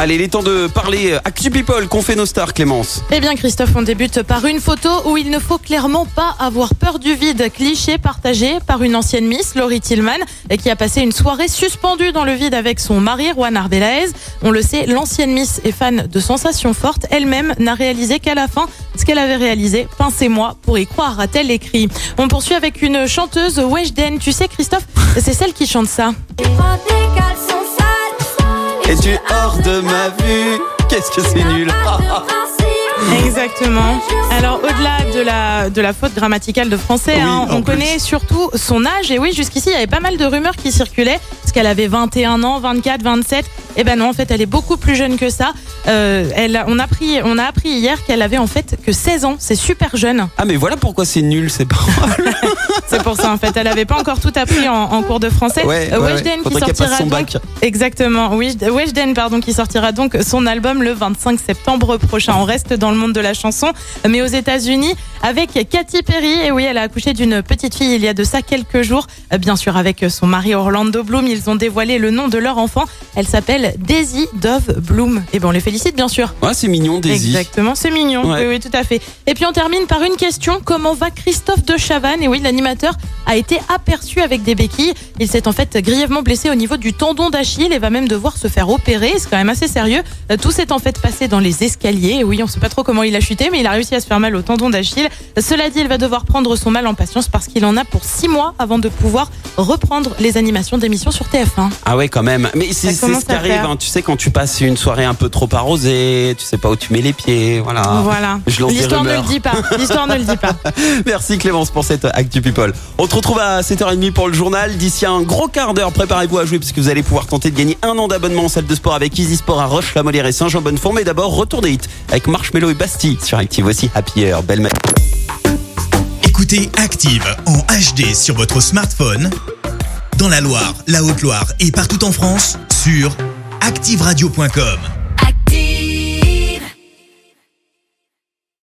Allez, il est temps de parler Actu People qu'ont fait nos stars, Clémence. Eh bien Christophe, on débute par une photo où il ne faut clairement pas avoir peur du vide. Cliché partagé par une ancienne Miss, Laurie Tillman, qui a passé une soirée suspendue dans le vide avec son mari, Juan Arbelaez. On le sait, l'ancienne Miss est fan de sensations fortes. Elle-même n'a réalisé qu'à la fin ce qu'elle avait réalisé. Pincez-moi pour y croire, a-t-elle écrit. On poursuit avec une chanteuse, Weshden. Tu sais Christophe, c'est celle qui chante ça. Et tu es hors de ma vue. Qu'est-ce que c'est nul. Exactement. Alors au-delà de la de la faute grammaticale de français, Oui, hein, on plus. connaît surtout son âge. Et oui, jusqu'ici, il y avait pas mal de rumeurs qui circulaient, parce qu'elle avait 21 ans, 24, 27. Eh ben non, en fait, elle est beaucoup plus jeune que ça. Euh, elle, on a appris, on a appris hier qu'elle avait en fait que 16 ans. C'est super jeune. Ah, mais voilà pourquoi c'est nul, c'est pas. C'est pour ça en fait. Elle avait pas encore tout appris en, en cours de français. Ouais, Euh, ouais. Weshden qui sortira son donc bac. exactement. Weshden pardon qui sortira donc son album le 25 septembre prochain. On reste dans le monde de la chanson, mais aux États-Unis avec Katy Perry. Et oui, elle a accouché d'une petite fille il y a de ça quelques jours. Euh, Bien sûr, avec son mari Orlando Bloom, ils ont dévoilé le nom de leur enfant. Elle s'appelle Daisy Dove Bloom. Et ben on les félicite bien sûr. Ouais, c'est mignon, Daisy. Exactement, c'est mignon. Ouais. Oui, oui, tout à fait. Et puis on termine par une question. Comment va Christophe de Chavannes? Et oui, l'animateur a été aperçu avec des béquilles. Il s'est en fait grièvement blessé au niveau du tendon d'Achille et va même devoir se faire opérer. C'est quand même assez sérieux. Euh, Tout s'est en fait passé dans les escaliers. Et oui, on sait pas trop comment il a chuté, mais il a réussi à se faire mal au tendon d'Achille. Cela dit, il va devoir prendre son mal en patience parce qu'il en a pour six mois avant de pouvoir reprendre les animations d'émissions sur TF1. Ah ouais, quand même. Mais c'est ce qui arrive, hein. tu sais, quand tu passes une soirée un peu trop arrosée, tu sais pas où tu mets les pieds, voilà. Voilà. L'histoire ne le dit pas. L'histoire ne le dit pas. Merci Clémence pour cette Actu On se retrouve à 7h30 pour le journal. D'ici un gros quart d'heure, préparez-vous à jouer parce que vous allez pouvoir tenter de gagner un an d'abonnement en salle de sport avec Easy Sport à Roche, La Molière et Saint-Jean-Bonnefond. Mais d'abord, retour des hits avec Marshmello et Bastille sur Active aussi. Happy Hour. Belle matinée. Écoutez Active en HD sur votre smartphone, dans la Loire, la Haute-Loire et partout en France, sur activeradio.com.